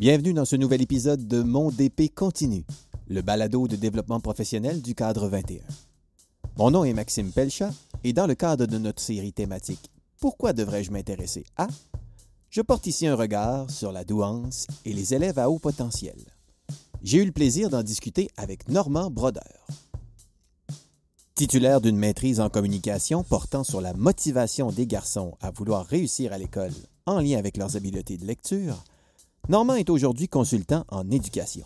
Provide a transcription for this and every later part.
Bienvenue dans ce nouvel épisode de Mon DP continue, le balado de développement professionnel du cadre 21. Mon nom est Maxime Pelchat et dans le cadre de notre série thématique Pourquoi devrais-je m'intéresser à? je porte ici un regard sur la douance et les élèves à haut potentiel. J'ai eu le plaisir d'en discuter avec Normand Brodeur. Titulaire d'une maîtrise en communication portant sur la motivation des garçons à vouloir réussir à l'école en lien avec leurs habiletés de lecture, Normand est aujourd'hui consultant en éducation.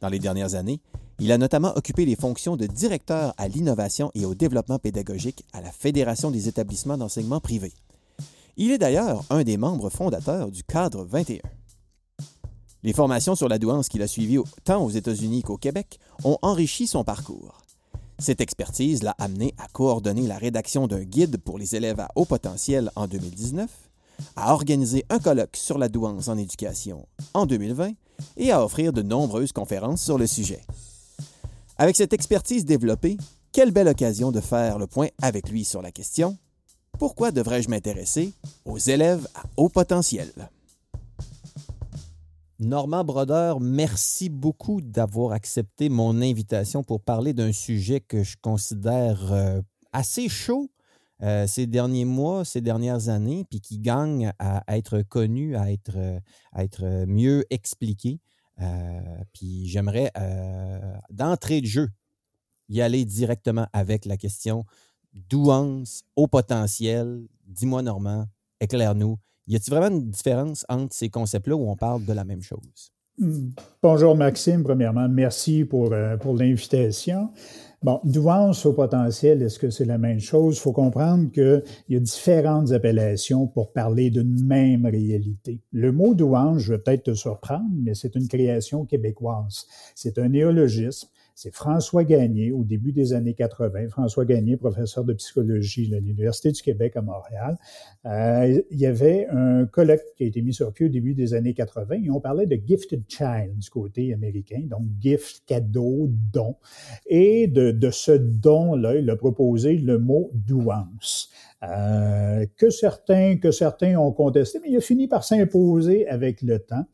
Dans les dernières années, il a notamment occupé les fonctions de directeur à l'innovation et au développement pédagogique à la Fédération des établissements d'enseignement privé. Il est d'ailleurs un des membres fondateurs du Cadre 21. Les formations sur la douance qu'il a suivies tant aux États-Unis qu'au Québec ont enrichi son parcours. Cette expertise l'a amené à coordonner la rédaction d'un guide pour les élèves à haut potentiel en 2019, à organiser un colloque sur la douance en éducation en 2020 et à offrir de nombreuses conférences sur le sujet. Avec cette expertise développée, quelle belle occasion de faire le point avec lui sur la question pourquoi devrais-je m'intéresser aux élèves à haut potentiel? Normand Brodeur, merci beaucoup d'avoir accepté mon invitation pour parler d'un sujet que je considère euh, assez chaud euh, ces derniers mois, ces dernières années, puis qui gagne à, être connu, à être, euh, à être mieux expliqué. puis j'aimerais, d'entrée de jeu, y aller directement avec la question douance, haut potentiel. Dis-moi, Normand, éclaire-nous. Y a-t-il vraiment une différence entre ces concepts-là où on parle de la même chose? Hmm. Bonjour Maxime, premièrement, merci pour, euh, pour l'invitation. Bon, douance au potentiel, est-ce que c'est la même chose? Il faut comprendre qu'il y a différentes appellations pour parler d'une même réalité. Le mot douance, je vais peut-être te surprendre, mais c'est une création québécoise. C'est un néologisme c'est François Gagné, au début des années 80. François Gagné, professeur de psychologie à l'Université du Québec à Montréal. Euh, il y avait un colloque qui a été mis sur pied au début des années 80 et on parlait de gifted child du côté américain, donc gift, cadeau, don. Et de, de ce don-là, il a proposé le mot douance. Euh, que certains que certains ont contesté, mais il a fini par s'imposer avec le temps.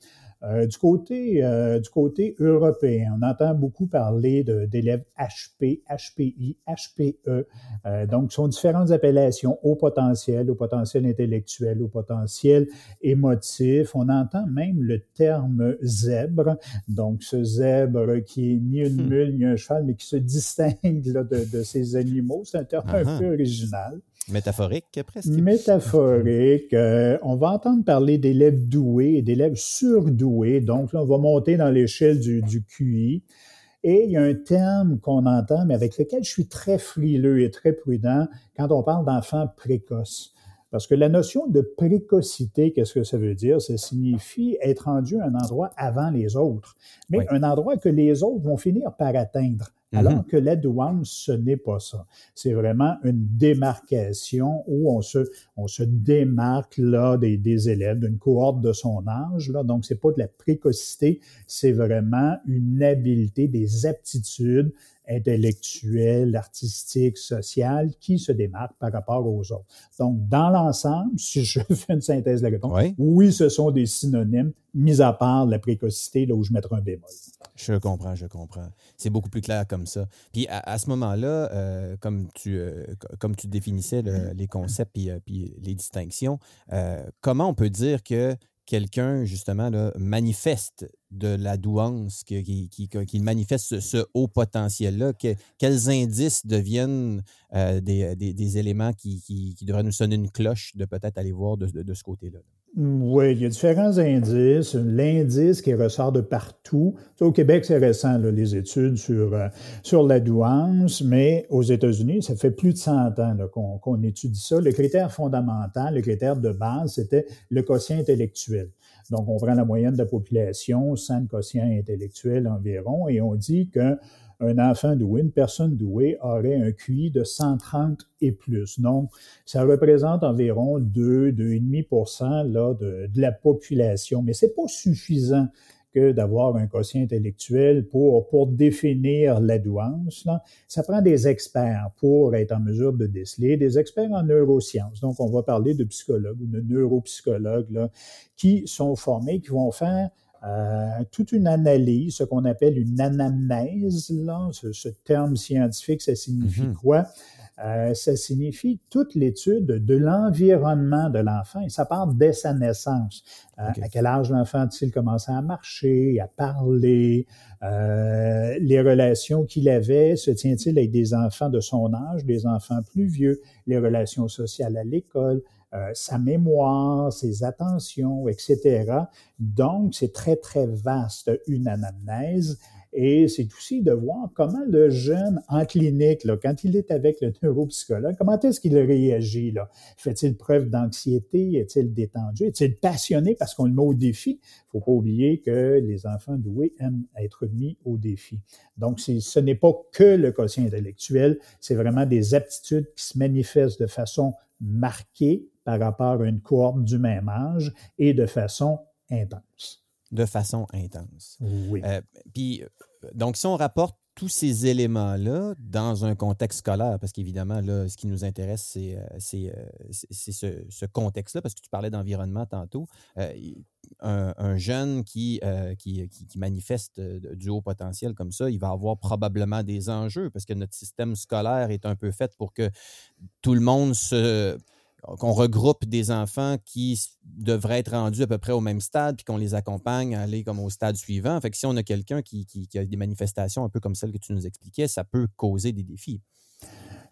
Euh, du, côté, euh, du côté européen, on entend beaucoup parler d'élèves HP, HPI, HPE. Euh, donc, ce sont différentes appellations au potentiel, au potentiel intellectuel, au potentiel émotif. On entend même le terme zèbre. Donc, ce zèbre qui est ni une hmm. mule ni un cheval, mais qui se distingue de, de, ces animaux. C'est un terme un peu original. Métaphorique, presque. Métaphorique. Euh, on va entendre parler d'élèves doués et d'élèves surdoués. Donc, là, on va monter dans l'échelle du, du QI. Et il y a un terme qu'on entend, mais avec lequel je suis très frileux et très prudent quand on parle d'enfants précoces. Parce que la notion de précocité, qu'est-ce que ça veut dire? Ça signifie être rendu à un endroit avant les autres, mais un endroit que les autres vont finir par atteindre. Alors mm-hmm. que la douane, ce n'est pas ça. C'est vraiment une démarcation où on se, on se démarque là des, des élèves d'une cohorte de son âge. Là. Donc, c'est pas de la précocité, c'est vraiment une habileté, des aptitudes intellectuelle, artistique, sociale qui se démarque par rapport aux autres. Donc, dans l'ensemble, si je fais une synthèse de la réponse, oui. ce sont des synonymes, mis à part la précocité, là où je mettrai un bémol. Je comprends, je comprends. C'est beaucoup plus clair comme ça. Puis à, ce moment-là, euh, comme, tu, euh, comme tu définissais les concepts puis, euh, puis les distinctions, comment on peut dire que quelqu'un, justement, là, manifeste de la douance, qu'il qui, manifeste ce, haut potentiel-là, quels indices deviennent des, éléments qui, devraient nous sonner une cloche de peut-être aller voir de, ce côté-là? Oui, il y a différents indices. L'indice qui ressort de partout. Au Québec, c'est récent, les études sur, euh, sur la douance, mais aux États-Unis, ça fait plus de 100 ans qu'on étudie ça. Le critère fondamental, le critère de base, c'était le quotient intellectuel. Donc, on prend la moyenne de la population, 100 quotient intellectuel environ, et on dit que un enfant doué, une personne douée, aurait un QI de 130 et plus. Donc, ça représente environ 2, 2,5 là, de, de la population. Mais c'est pas suffisant que d'avoir un quotient intellectuel pour, définir la douance. Ça prend des experts pour être en mesure de déceler, des experts en neurosciences. Donc, on va parler de psychologues ou de neuropsychologues qui sont formés, qui vont faire toute une analyse, ce qu'on appelle une anamnèse, là, ce, terme scientifique, ça signifie mm-hmm. quoi? Euh, ça signifie toute l'étude de l'environnement de l'enfant et ça part dès sa naissance. Euh, à quel âge l'enfant a-t-il commencé à marcher, à parler, euh, les relations qu'il avait, se tient-il avec des enfants de son âge, des enfants plus vieux, les relations sociales à l'école, sa mémoire, ses attentions, etc. Donc, c'est très, très vaste, une anamnèse. Et c'est aussi de voir comment le jeune en clinique, là, quand il est avec le neuropsychologue, comment est-ce qu'il réagit? Là? Fait-il preuve d'anxiété? Est-il détendu? Est-il passionné? Parce qu'on le met au défi? Il faut pas oublier que les enfants doués aiment être mis au défi. Donc, ce n'est pas que le quotient intellectuel, c'est vraiment des aptitudes qui se manifestent de façon marquée par rapport à une cohorte du même âge et de façon intense de façon intense. Oui. Euh, puis, euh, donc, si on rapporte tous ces éléments-là dans un contexte scolaire, parce qu'évidemment, là, ce qui nous intéresse, c'est, euh, ce, contexte-là, parce que tu parlais d'environnement tantôt. un, jeune qui, qui, qui, manifeste du haut potentiel comme ça, il va avoir probablement des enjeux, parce que notre système scolaire est un peu fait pour que tout le monde se qu'on regroupe des enfants qui devraient être rendus à peu près au même stade, puis qu'on les accompagne à aller comme au stade suivant. Fait si on a quelqu'un qui, a des manifestations un peu comme celles que tu nous expliquais, ça peut causer des défis.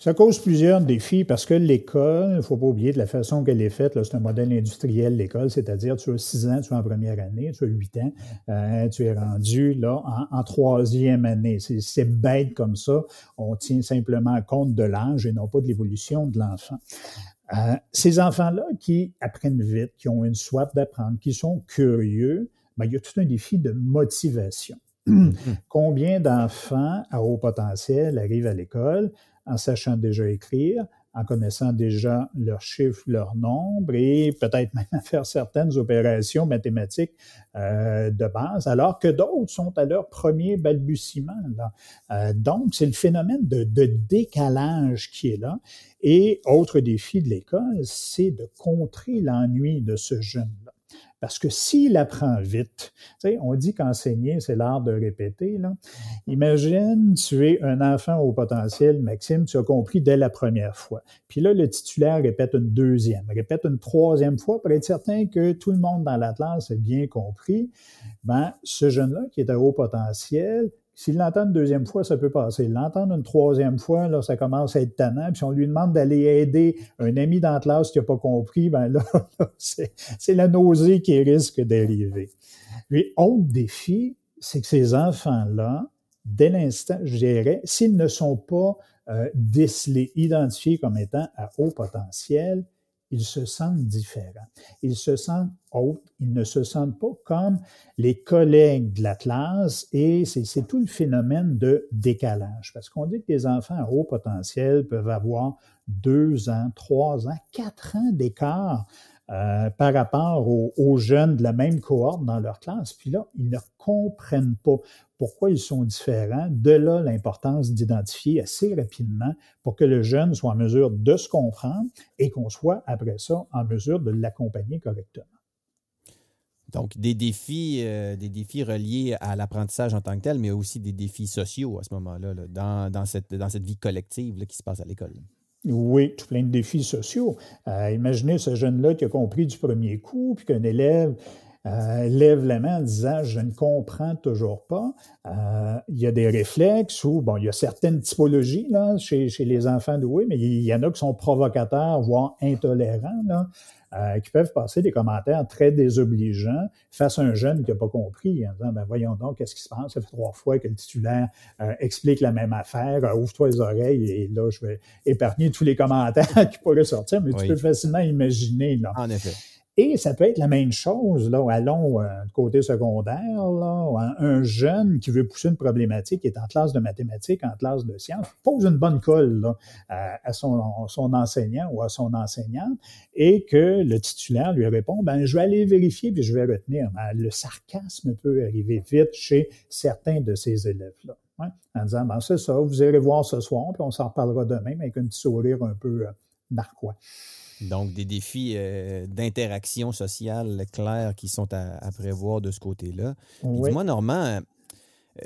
Ça cause plusieurs défis parce que l'école, il ne faut pas oublier de la façon qu'elle est faite, c'est un modèle industriel, l'école, c'est-à-dire tu as six ans, tu es en première année, tu as huit ans, euh, tu es rendu là en, troisième année. C'est bête comme ça. On tient simplement compte de l'âge et non pas de l'évolution de l'enfant. Euh, ces enfants-là qui apprennent vite, qui ont une soif d'apprendre, qui sont curieux, ben, il y a tout un défi de motivation. Mm-hmm. Combien d'enfants à haut potentiel arrivent à l'école en sachant déjà écrire, en connaissant déjà leurs chiffres, leurs nombres et peut-être même faire certaines opérations mathématiques euh, de base, alors que d'autres sont à leur premier balbutiement. Là. Euh, donc, c'est le phénomène de, de, décalage qui est là. Et autre défi de l'école, c'est de contrer l'ennui de ce jeune-là. Parce que s'il apprend vite, on dit qu'enseigner, c'est l'art de répéter. Imagine, tu es un enfant au potentiel, Maxime, tu as compris dès la première fois. Puis là, le titulaire répète une deuxième, répète une troisième fois pour être certain que tout le monde dans la classe a bien compris. Ben, ce jeune-là qui est à haut potentiel, s'il l'entend une deuxième fois, ça peut passer. L'entendre une troisième fois, là, ça commence à être tannant. Si on lui demande d'aller aider un ami dans la classe qui n'a pas compris, ben là, c'est la nausée qui risque d'arriver. Puis, autre défi, c'est que ces enfants-là, dès l'instant, je dirais, s'ils ne sont pas euh, décelés, identifiés comme étant à haut potentiel, ils se sentent différents. Ils se sentent autres, ils ne se sentent pas comme les collègues de la classe et c'est tout le phénomène de décalage. Parce qu'on dit que les enfants à haut potentiel peuvent avoir deux ans, trois ans, quatre ans d'écart euh, par rapport aux, jeunes de la même cohorte dans leur classe. Puis là, ils ne comprennent pas pourquoi ils sont différents. De là, l'importance d'identifier assez rapidement pour que le jeune soit en mesure de se comprendre et qu'on soit, après ça, en mesure de l'accompagner correctement. Donc, des défis, euh, des défis reliés à l'apprentissage en tant que tel, mais aussi des défis sociaux à ce moment-là, dans, cette, dans cette vie collective qui se passe à l'école. Oui, tout plein de défis sociaux. Euh, imaginez ce jeune-là qui a compris du premier coup, puis qu'un élève euh, lève la main en disant je ne comprends toujours pas. Euh, il y a des réflexes ou bon, il y a certaines typologies là chez, chez les enfants doués, mais il y en a qui sont provocateurs, voire intolérants là. Euh, qui peuvent passer des commentaires très désobligeants face à un jeune qui n'a pas compris, en disant, ben voyons donc, qu'est-ce qui se passe? Ça fait trois fois que le titulaire euh, explique la même affaire, euh, ouvre-toi les oreilles, et là, je vais épargner tous les commentaires qui pourraient sortir, mais tu peux facilement imaginer. Là. En effet. Et ça peut être la même chose, là, allons euh, côté secondaire, là, un jeune qui veut pousser une problématique, qui est en classe de mathématiques, en classe de sciences, pose une bonne colle là, à, son, enseignant ou à son enseignante, et que le titulaire lui répond, ben, je vais aller vérifier puis je vais retenir. Ben, le sarcasme peut arriver vite chez certains de ces élèves-là. Hein, en disant, ben, c'est ça, vous irez voir ce soir, puis on s'en reparlera demain avec un petit sourire un peu, narquois. Donc, des défis euh, d'interaction sociale clairs qui sont à, prévoir de ce côté-là. Dis-moi, Normand, euh,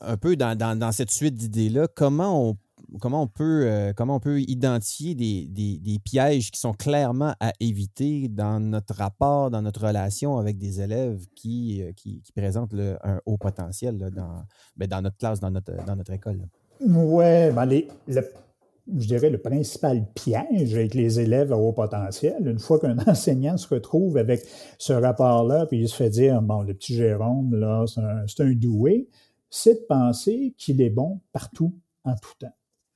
un peu dans, cette suite d'idées-là, comment on, comment, on peut, euh, comment on peut identifier des, pièges qui sont clairement à éviter dans notre rapport, dans notre relation avec des élèves qui, qui, présentent un haut potentiel dans, ben, dans notre classe, dans notre, dans notre école? Oui, ben les, le je dirais, le principal piège avec les élèves à haut potentiel, une fois qu'un enseignant se retrouve avec ce rapport-là, puis il se fait dire, bon, le petit Jérôme, là, c'est un, doué, c'est de penser qu'il est bon partout, en tout temps.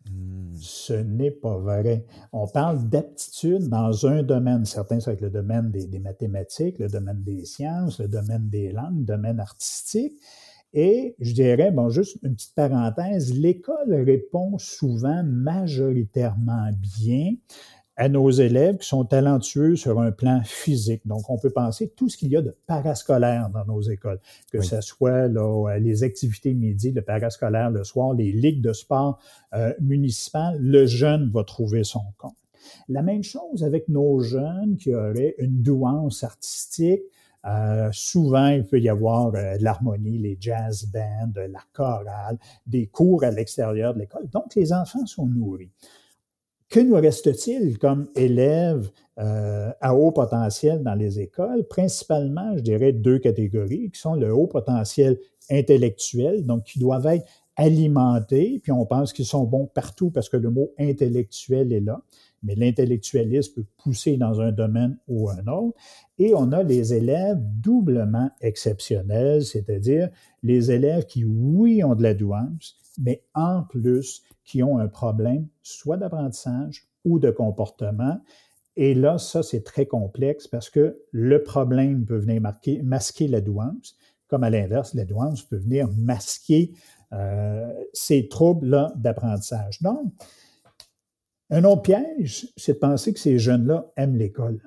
Hmm. Ce n'est pas vrai. On parle d'aptitude dans un domaine. Certains, c'est le domaine des, des, mathématiques, le domaine des sciences, le domaine des langues, le domaine artistique. Et je dirais, bon, juste une petite parenthèse, l'école répond souvent majoritairement bien à nos élèves qui sont talentueux sur un plan physique. Donc, on peut penser tout ce qu'il y a de parascolaire dans nos écoles, que ce soit là, les activités midi, le parascolaire le soir, les ligues de sport euh, municipales, le jeune va trouver son compte. La même chose avec nos jeunes qui auraient une douance artistique, euh, souvent, il peut y avoir euh, l'harmonie, les jazz bands, la chorale, des cours à l'extérieur de l'école. Donc, les enfants sont nourris. Que nous reste-t-il comme élèves euh, à haut potentiel dans les écoles? Principalement, je dirais deux catégories qui sont le haut potentiel intellectuel, donc qui doivent être alimentés, puis on pense qu'ils sont bons partout parce que le mot intellectuel est là mais l'intellectualisme peut pousser dans un domaine ou un autre. Et on a les élèves doublement exceptionnels, c'est-à-dire les élèves qui, oui, ont de la douance, mais en plus, qui ont un problème soit d'apprentissage ou de comportement. Et là, ça, c'est très complexe parce que le problème peut venir masquer la douance, comme à l'inverse, la douance peut venir masquer euh, ces troubles-là d'apprentissage. Donc, un autre piège, c'est de penser que ces jeunes-là aiment l'école.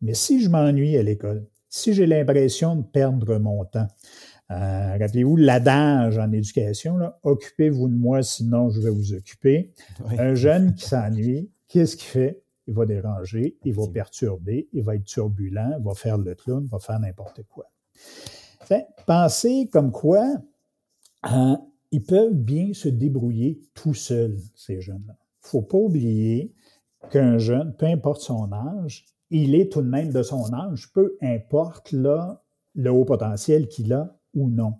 Mais si je m'ennuie à l'école, si j'ai l'impression de perdre mon temps, euh, rappelez-vous l'adage en éducation, occupez-vous de moi, sinon je vais vous occuper. Un jeune qui s'ennuie, qu'est-ce qu'il fait? Il va déranger, il va perturber, il va être turbulent, il va faire le clown, il va faire n'importe quoi. pensez comme quoi hein, ils peuvent bien se débrouiller tout seuls, ces jeunes-là faut pas oublier qu'un jeune, peu importe son âge, il est tout de même de son âge, peu importe le haut potentiel qu'il a ou non.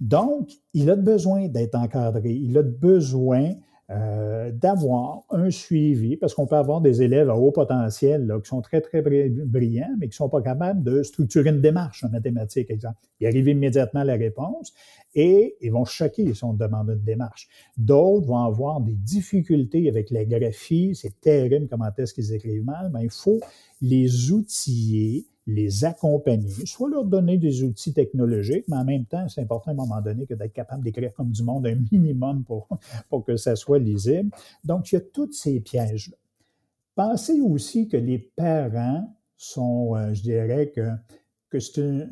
Donc, il a besoin d'être encadré, il a besoin euh, d'avoir un suivi, parce qu'on peut avoir des élèves à haut potentiel là, qui sont très, très brillants, mais qui ne sont pas capables de structurer une démarche en mathématiques, exemple. Ils arrivent immédiatement à la réponse et ils vont choquer si on demande une démarche. D'autres vont avoir des difficultés avec la graphie, c'est terrible comment est-ce qu'ils écrivent mal, mais il faut les outiller les accompagner, soit leur donner des outils technologiques, mais en même temps, c'est important à un moment donné que d'être capable d'écrire comme du monde un minimum pour, pour que ça soit lisible. Donc, il y a tous ces pièges-là. Pensez aussi que les parents sont, euh, je dirais que, que c'est une,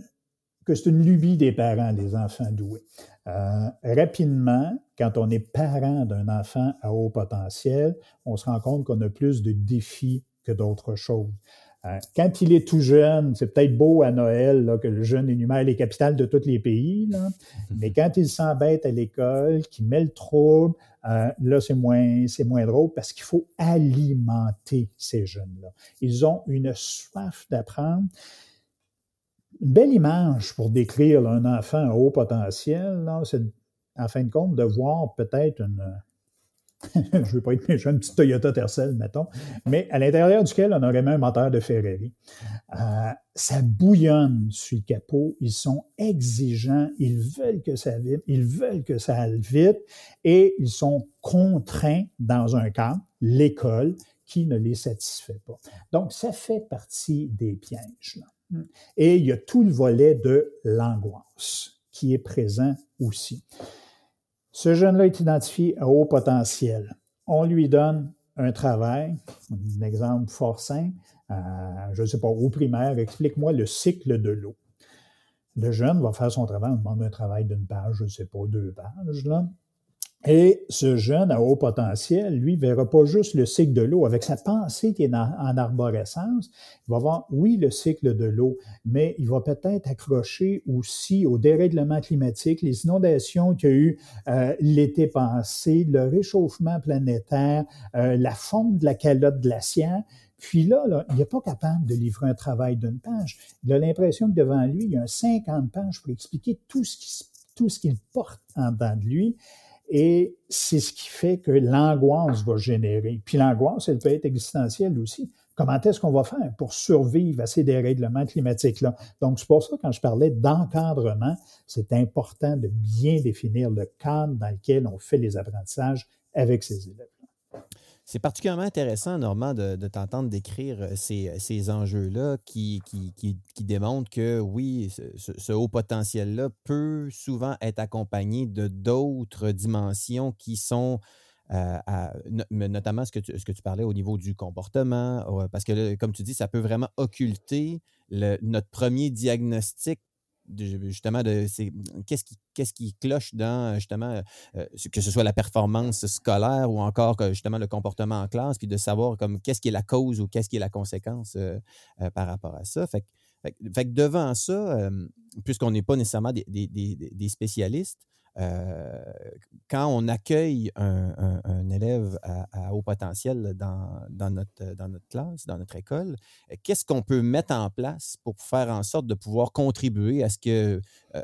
que une lubie des parents, les enfants doués. Euh, rapidement, quand on est parent d'un enfant à haut potentiel, on se rend compte qu'on a plus de défis que d'autres choses. Euh, quand il est tout jeune, c'est peut-être beau à Noël que le jeune énumère les capitales de tous les pays, mais quand il s'embête à l'école, qu'il met le trouble, euh, là, c'est moins, c'est moins drôle parce qu'il faut alimenter ces jeunes-là. Ils ont une soif d'apprendre. Une belle image pour décrire un enfant à haut potentiel, c'est en fin de compte de voir peut-être une, je ne veux pas être méchant, une petite Toyota Tercel, mettons, mais à l'intérieur duquel on aurait même un moteur de Ferrari. Euh, ça bouillonne sur le capot, ils sont exigeants, ils veulent que ça vibre, ils veulent que ça aille vite, et ils sont contraints dans un cadre, l'école, qui ne les satisfait pas. Donc, ça fait partie des pièges. Et il y a tout le volet de l'angoisse qui est présent aussi. Ce jeune-là est identifié à haut potentiel. On lui donne un travail, un exemple fort simple, je ne sais pas, au primaire, explique-moi le cycle de l'eau. Le jeune va faire son travail, on demande un travail d'une page, je ne sais pas, deux pages. Là. Et ce jeune à haut potentiel, lui, verra pas juste le cycle de l'eau. Avec sa pensée qui est en, arborescence, il va voir, oui, le cycle de l'eau, mais il va peut-être accrocher aussi au dérèglement climatique, les inondations qu'il y a eu euh, l'été passé, le réchauffement planétaire, euh, la fonte de la calotte glaciaire. Puis là, là il n'est pas capable de livrer un travail d'une page. Il a l'impression que devant lui, il y a un 50 pages pour expliquer tout ce qu'il porte en dedans de lui. Et c'est ce qui fait que l'angoisse va générer. Puis l'angoisse, elle peut être existentielle aussi. Comment est-ce qu'on va faire pour survivre à ces dérèglements climatiques-là? Donc, c'est pour ça, quand je parlais d'encadrement, c'est important de bien définir le cadre dans lequel on fait les apprentissages avec ces élèves. C'est particulièrement intéressant, Normand, de, t'entendre décrire euh, ces, enjeux-là qui, qui, démontrent que oui, ce, haut potentiel-là peut souvent être accompagné de d'autres dimensions qui sont euh, notamment ce que, tu, ce que tu parlais au niveau du comportement, parce que comme tu dis, ça peut vraiment occulter notre premier diagnostic justement de qu'est-ce qui qu'est-ce qui cloche dans justement euh, que ce soit la performance scolaire ou encore justement le comportement en classe puis de savoir comme qu'est-ce qui est la cause ou qu'est-ce qui est la conséquence euh, euh, par rapport à ça. Fait, fait, que devant ça puisqu'on n'est pas nécessairement des, des, des spécialistes euh, quand on accueille un, élève à, haut potentiel dans, notre, classe, dans notre école, qu'est-ce qu'on peut mettre en place pour faire en sorte de pouvoir contribuer à ce que, euh,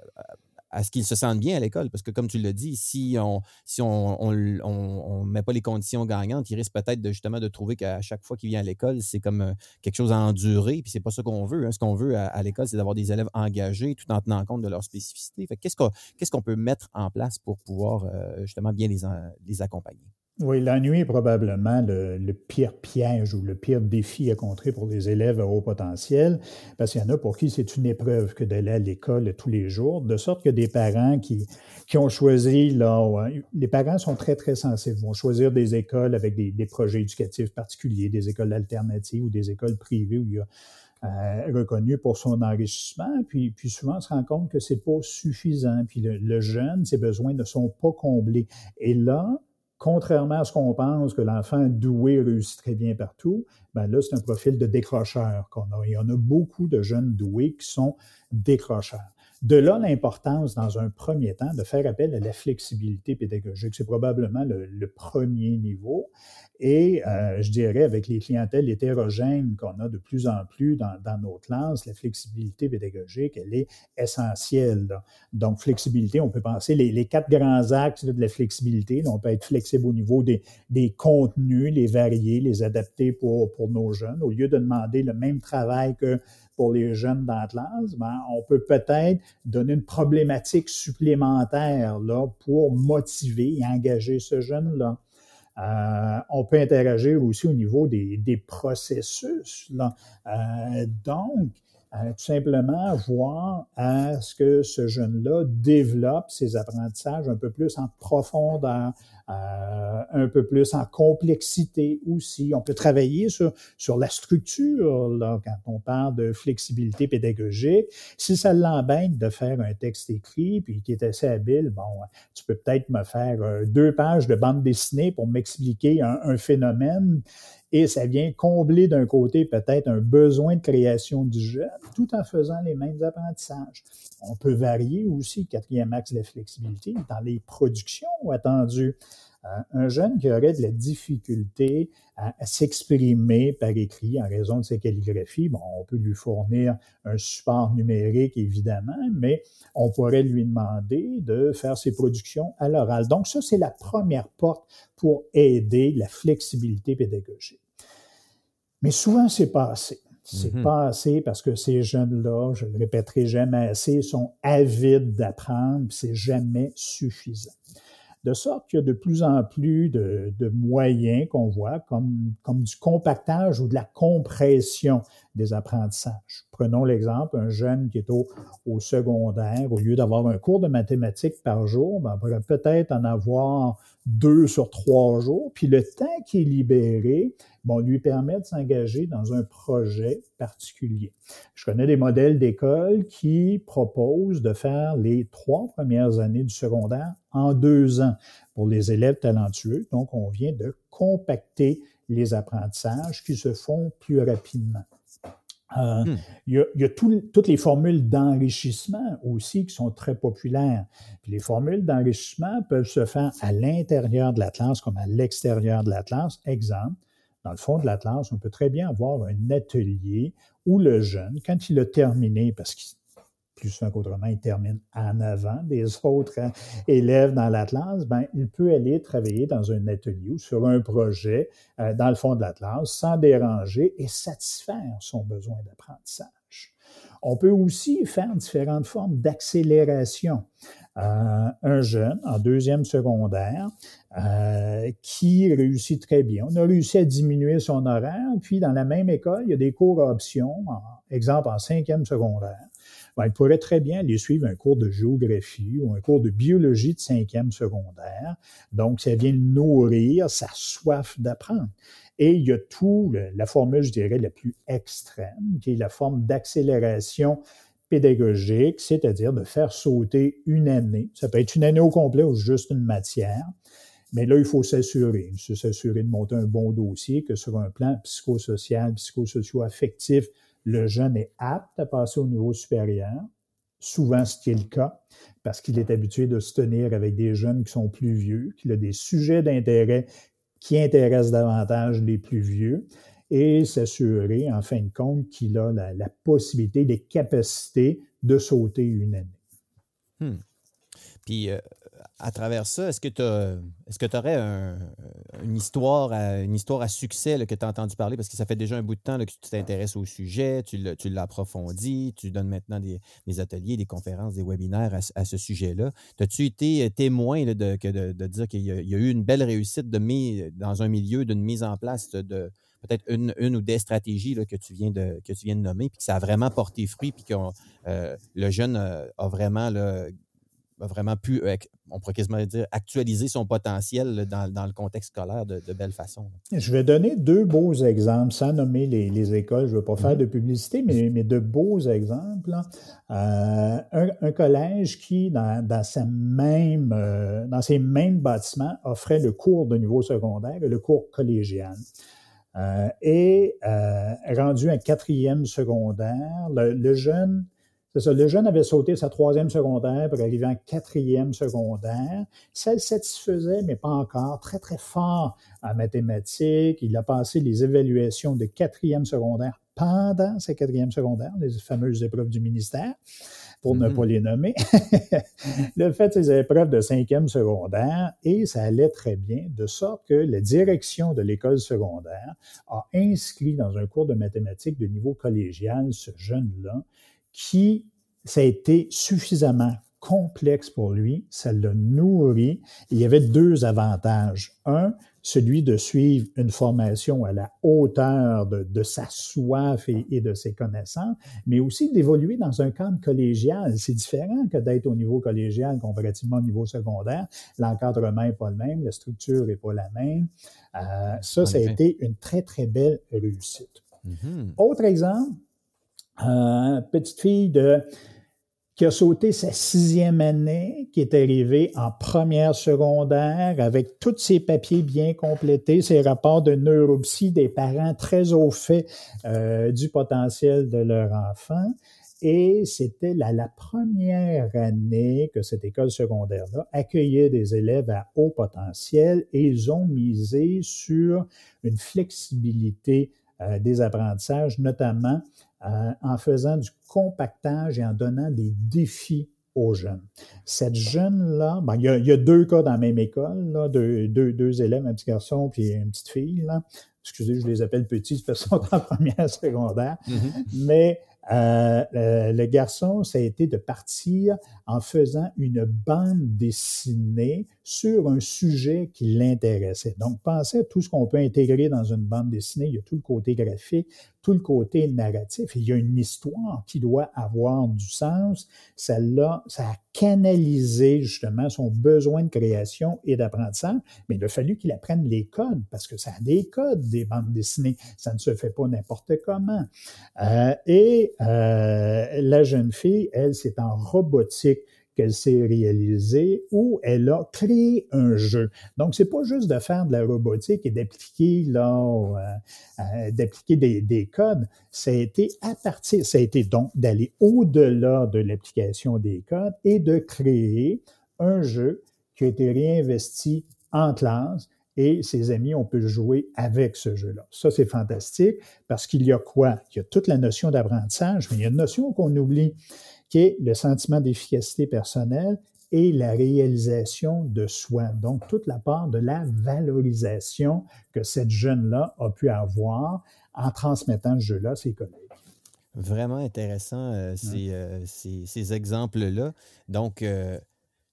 à ce qu'ils se sentent bien à l'école. Parce que, comme tu l'as dit, si on on, met pas les conditions gagnantes, il risque peut-être de, justement de trouver qu'à chaque fois qu'il vient à l'école, c'est comme euh, quelque chose à endurer. Puis c'est pas ça qu'on veut. Hein. Ce qu'on veut à, l'école, c'est d'avoir des élèves engagés tout en tenant compte de leurs spécificités. qu'est-ce qu'on qu'est-ce qu'on peut mettre en place pour pouvoir euh, justement bien les, les accompagner? Oui, l'ennui est probablement le, pire piège ou le pire défi à contrer pour les élèves à haut potentiel, parce qu'il y en a pour qui c'est une épreuve que d'aller à l'école tous les jours, de sorte que des parents qui, qui ont choisi, là, les parents sont très, très sensibles, vont choisir des écoles avec des, projets éducatifs particuliers, des écoles alternatives ou des écoles privées où il y a euh, reconnu pour son enrichissement, puis, puis souvent on se rend compte que c'est pas suffisant, puis le, le jeune, ses besoins ne sont pas comblés. Et là, contrairement à ce qu'on pense, que l'enfant doué réussit très bien partout, ben là, c'est un profil de décrocheur qu'on a. Il y en a beaucoup de jeunes doués qui sont décrocheurs. De là l'importance, dans un premier temps, de faire appel à la flexibilité pédagogique. C'est probablement le, premier niveau. Et euh, je dirais, avec les clientèles hétérogènes qu'on a de plus en plus dans, nos classes, la flexibilité pédagogique, elle est essentielle. Donc, flexibilité, on peut penser les, quatre grands axes de la flexibilité. on peut être flexible au niveau des, des, contenus, les varier, les adapter pour, pour nos jeunes. Au lieu de demander le même travail que pour les jeunes dans ben, on peut peut-être donner une problématique supplémentaire là, pour motiver et engager ce jeune-là. Euh, on peut interagir aussi au niveau des, des processus. Là. Euh, donc, euh, tout simplement voir à ce que ce jeune-là développe ses apprentissages un peu plus en profondeur, euh, un peu plus en complexité aussi. On peut travailler sur, sur la structure là, quand on parle de flexibilité pédagogique. Si ça l'embête de faire un texte écrit, puis qui est assez habile, bon, tu peux peut-être me faire euh, deux pages de bande dessinée pour m'expliquer un, un phénomène et ça vient combler d'un côté peut-être un besoin de création du jeune tout en faisant les mêmes apprentissages. On peut varier aussi, quatrième axe la flexibilité, dans les productions attendues. Euh, un jeune qui aurait de la difficulté à, s'exprimer par écrit en raison de sa calligraphie, bon, on peut lui fournir un support numérique, évidemment, mais on pourrait lui demander de faire ses productions à l'oral. Donc, ça, c'est la première porte pour aider la flexibilité pédagogique. Mais souvent, c'est pas assez. C'est mm-hmm. pas assez parce que ces jeunes-là, je ne le répéterai jamais assez, sont avides d'apprendre, c'est jamais suffisant. De sorte qu'il y a de plus en plus de, moyens qu'on voit, comme, comme du compactage ou de la compression des apprentissages. Prenons l'exemple, un jeune qui est au, au secondaire, au lieu d'avoir un cours de mathématiques par jour, ben, on pourrait peut-être en avoir deux sur trois jours, puis le temps qui est libéré, bon, lui permet de s'engager dans un projet particulier. Je connais des modèles d'école qui proposent de faire les trois premières années du secondaire en deux ans pour les élèves talentueux. Donc, on vient de compacter les apprentissages qui se font plus rapidement. Euh, hmm. Il y a, toutes les formules d'enrichissement aussi qui sont très populaires. les formules d'enrichissement peuvent se faire à l'intérieur de la classe comme à l'extérieur de la classe. Exemple, dans le fond de la classe, on peut très bien avoir un atelier où le jeune, quand il a terminé, parce qu'il plus souvent qu'autrement, il termine en avant des autres hein, élèves dans l'Atlas, ben, il peut aller travailler dans un atelier ou sur un projet euh, dans le fond de l'Atlas sans déranger et satisfaire son besoin d'apprentissage. On peut aussi faire différentes formes d'accélération. Euh, un jeune en deuxième secondaire euh, qui réussit très bien. On a réussi à diminuer son horaire, puis dans la même école, il y a des cours à option, exemple en cinquième secondaire ben, il pourrait très bien aller suivre un cours de géographie ou un cours de biologie de cinquième secondaire. Donc, ça vient nourrir sa soif d'apprendre. Et il y a tout, la formule, je dirais, la plus extrême, qui est la forme d'accélération pédagogique, c'est-à-dire de faire sauter une année. Ça peut être une année au complet ou juste une matière. Mais là, il faut s'assurer, s'assurer de monter un bon dossier, que sur un plan psychosocial, psychosocio-affectif, le jeune est apte à passer au niveau supérieur, souvent ce qui est le cas, parce qu'il est habitué de se tenir avec des jeunes qui sont plus vieux, qu'il a des sujets d'intérêt qui intéressent davantage les plus vieux, et s'assurer, en fin de compte, qu'il a la, possibilité, les capacités de sauter une année. Hmm. Puis, euh, à travers ça, est-ce que tu est-ce que aurais une, histoire à, une histoire à succès que tu as entendu parler? Parce que ça fait déjà un bout de temps que tu t'intéresses au sujet, tu l'approfondis, tu donnes maintenant des, ateliers, des conférences, des webinaires à, ce sujet-là. As-tu été témoin de, dire qu'il y, a eu une belle réussite dans un milieu d'une mise en place de peut-être une, ou des stratégies que, tu viens de, nommer, puis que ça a vraiment porté fruit, puis que euh, le jeune a, vraiment là, a vraiment pu, euh, on pourrait quasiment dire, actualiser son potentiel dans, le contexte scolaire de, belle façon. Je vais donner deux beaux exemples, sans nommer les, écoles. Je ne veux pas faire mm-hmm. de publicité, mais, mais de beaux exemples. Euh, un, collège qui, dans, dans, sa même, euh, dans ses mêmes bâtiments, offrait le cours de niveau secondaire et le cours collégial. et rendu un quatrième secondaire, le jeune c'est ça. Le jeune avait sauté sa troisième secondaire pour arriver en quatrième secondaire. Ça le satisfaisait, mais pas encore. Très, très fort en mathématiques. Il a passé les évaluations de quatrième secondaire pendant sa quatrième secondaire, les fameuses épreuves du ministère, pour ne mm-hmm. pas les nommer. le fait ses épreuves de cinquième secondaire, et ça allait très bien, de sorte que la direction de l'école secondaire a inscrit dans un cours de mathématiques de niveau collégial ce jeune-là qui, ça a été suffisamment complexe pour lui, ça l'a nourri. Il y avait deux avantages. Un, celui de suivre une formation à la hauteur de, sa soif et, de ses connaissances, mais aussi d'évoluer dans un cadre collégial. C'est différent que d'être au niveau collégial comparativement au niveau secondaire. L'encadrement n'est pas le même, la structure n'est pas la même. Euh, ça, ça a été une très, très belle réussite. Mm-hmm. Autre exemple, une petite fille de, qui a sauté sa sixième année, qui est arrivée en première secondaire avec tous ses papiers bien complétés, ses rapports de neuropsy des parents très au fait euh, du potentiel de leur enfant. Et c'était la, la, première année que cette école secondaire-là accueillait des élèves à haut potentiel et ils ont misé sur une flexibilité euh, des apprentissages, notamment euh, en faisant du compactage et en donnant des défis aux jeunes. Cette jeune-là, ben, il, y a, deux cas dans la même école, là, deux, deux, élèves, un petit garçon puis une petite fille. Là. Excusez, je les appelle petits parce qu'ils sont en première secondaire. Mm-hmm. Mais euh, le garçon, ça a été de partir en faisant une bande dessinée sur un sujet qui l'intéressait. Donc, pensez à tout ce qu'on peut intégrer dans une bande dessinée. Il y a tout le côté graphique, tout le côté narratif. Il y a une histoire qui doit avoir du sens. Celle-là, ça a canalisé justement son besoin de création et d'apprentissage, mais il a fallu qu'il apprenne les codes parce que ça a des codes des bandes dessinées. Ça ne se fait pas n'importe comment. Euh, et euh, la jeune fille, elle, c'est en robotique qu'elle s'est réalisée où elle a créé un jeu. Donc, c'est pas juste de faire de la robotique et euh, euh, d'appliquer des, des, codes. Ça a été à partir, ça a été donc d'aller au-delà de l'application des codes et de créer un jeu qui a été réinvesti en classe et ses amis ont pu jouer avec ce jeu-là. Ça, c'est fantastique parce qu'il y a quoi? Il y a toute la notion d'apprentissage, mais il y a une notion qu'on oublie qui est le sentiment d'efficacité personnelle et la réalisation de soi. Donc, toute la part de la valorisation que cette jeune-là a pu avoir en transmettant ce jeu-là à ses collègues. Vraiment intéressant, euh, euh, ces, ces, exemples-là. Donc, euh,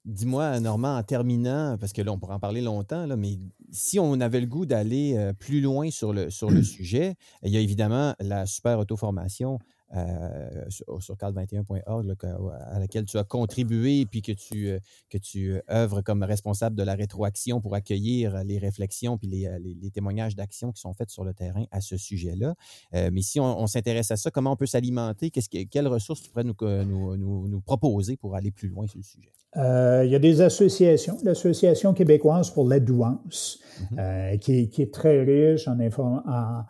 dis-moi, Normand, en terminant, parce que là, on pourra en parler longtemps, là, mais si on avait le goût d'aller plus loin sur le, sur le sujet, il y a évidemment la super auto-formation euh, sur, sur 21org à laquelle tu as contribué puis que tu, euh, que tu euh, œuvres comme responsable de la rétroaction pour accueillir les réflexions puis les, les, témoignages d'action qui sont faits sur le terrain à ce sujet-là. mais si on, s'intéresse à ça, comment on peut s'alimenter? Que, quelles ressources tu pourrais nous, nous, nous, nous, proposer pour aller plus loin sur le sujet? il y a des associations. L'Association québécoise pour la douance, qui, qui, est très riche en, en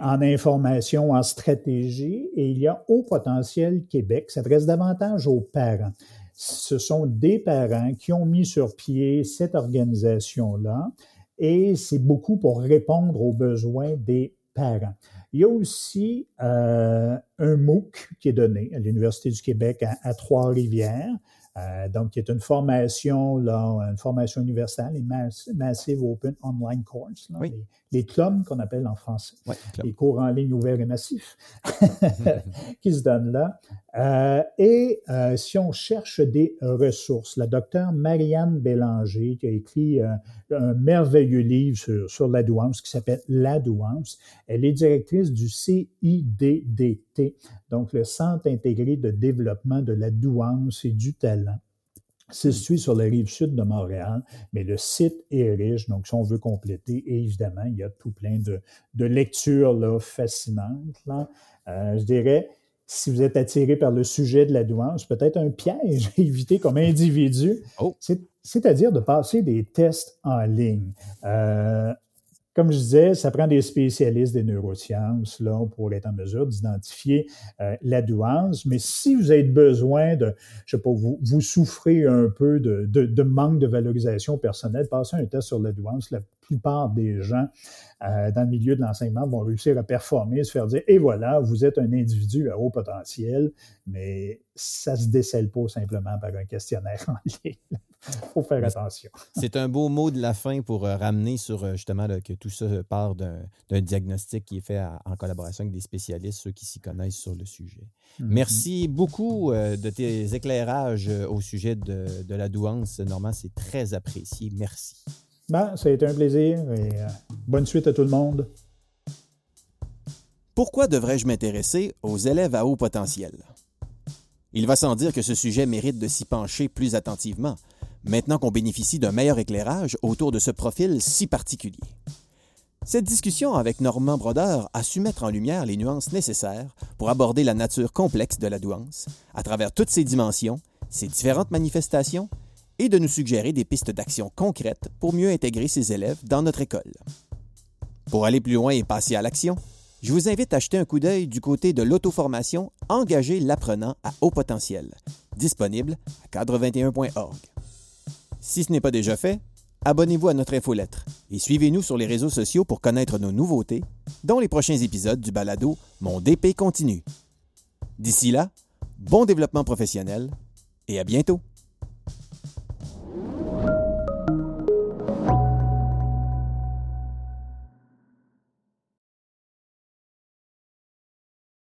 en information, en stratégie, et il y a Haut Potentiel Québec, s'adresse davantage aux parents. Ce sont des parents qui ont mis sur pied cette organisation-là, et c'est beaucoup pour répondre aux besoins des parents. Il y a aussi euh, un MOOC qui est donné à l'Université du Québec à, Trois-Rivières, euh, donc qui est une formation, là, une formation universelle, les Massive Open Online Course, les clubs qu'on appelle en français, les cours en ligne ouverts et massifs qui se donnent là. Euh, et euh, si on cherche des ressources, la docteure Marianne Bélanger, qui a écrit euh, un merveilleux livre sur, sur la douance qui s'appelle La douance, elle est directrice du CIDDT, donc le Centre intégré de développement de la douance et du talent. C'est situé sur la rive sud de Montréal, mais le site est riche, donc si on veut compléter, évidemment, il y a tout plein de, lectures là, fascinantes. Euh, je dirais, si vous êtes attiré par le sujet de la douance, peut-être un piège à éviter comme individu, oh. c'est-à-dire de passer des tests en ligne. Euh, comme je disais, ça prend des spécialistes des neurosciences là, pour être en mesure d'identifier euh, la douance. Mais si vous avez besoin de, je sais pas, vous, vous souffrez un peu de, de, de manque de valorisation personnelle, passez un test sur la douance. La plupart des gens euh, dans le milieu de l'enseignement vont réussir à performer, se faire dire, et voilà, vous êtes un individu à haut potentiel, mais ça se décèle pas simplement par un questionnaire en ligne. Il faut faire attention. C'est un beau mot de la fin pour euh, ramener sur euh, justement que tout ça part d'un diagnostic qui est fait en collaboration avec des spécialistes, ceux qui s'y connaissent sur le sujet. Mm-hmm. Merci beaucoup de tes éclairages au sujet de, de la douance, Normand. C'est très apprécié. Merci. Ben, ça a été un plaisir et euh, bonne suite à tout le monde. Pourquoi devrais-je m'intéresser aux élèves à haut potentiel? Il va sans dire que ce sujet mérite de s'y pencher plus attentivement, maintenant qu'on bénéficie d'un meilleur éclairage autour de ce profil si particulier. Cette discussion avec Normand Brodeur a su mettre en lumière les nuances nécessaires pour aborder la nature complexe de la douance, à travers toutes ses dimensions, ses différentes manifestations et de nous suggérer des pistes d'action concrètes pour mieux intégrer ces élèves dans notre école. Pour aller plus loin et passer à l'action, je vous invite à jeter un coup d'œil du côté de l'auto-formation Engager l'apprenant à haut potentiel, disponible à cadre21.org. Si ce n'est pas déjà fait, abonnez-vous à notre infolettre et suivez-nous sur les réseaux sociaux pour connaître nos nouveautés, dont les prochains épisodes du balado Mon DP continue. D'ici là, bon développement professionnel et à bientôt! Ooh.